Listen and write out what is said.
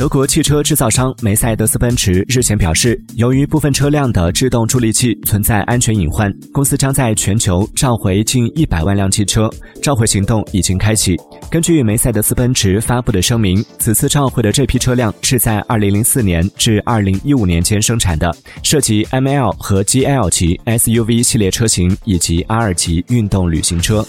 德国汽车制造商梅赛德斯奔驰日前表示，由于部分车辆的制动助力器存在安全隐患，公司将在全球召回近一百万辆汽车。召回行动已经开启。根据梅赛德斯奔驰发布的声明，此次召回的这批车辆是在2004年至2015年间生产的，涉及 ML 和 GL 级 SUV 系列车型以及 R 级运动旅行车。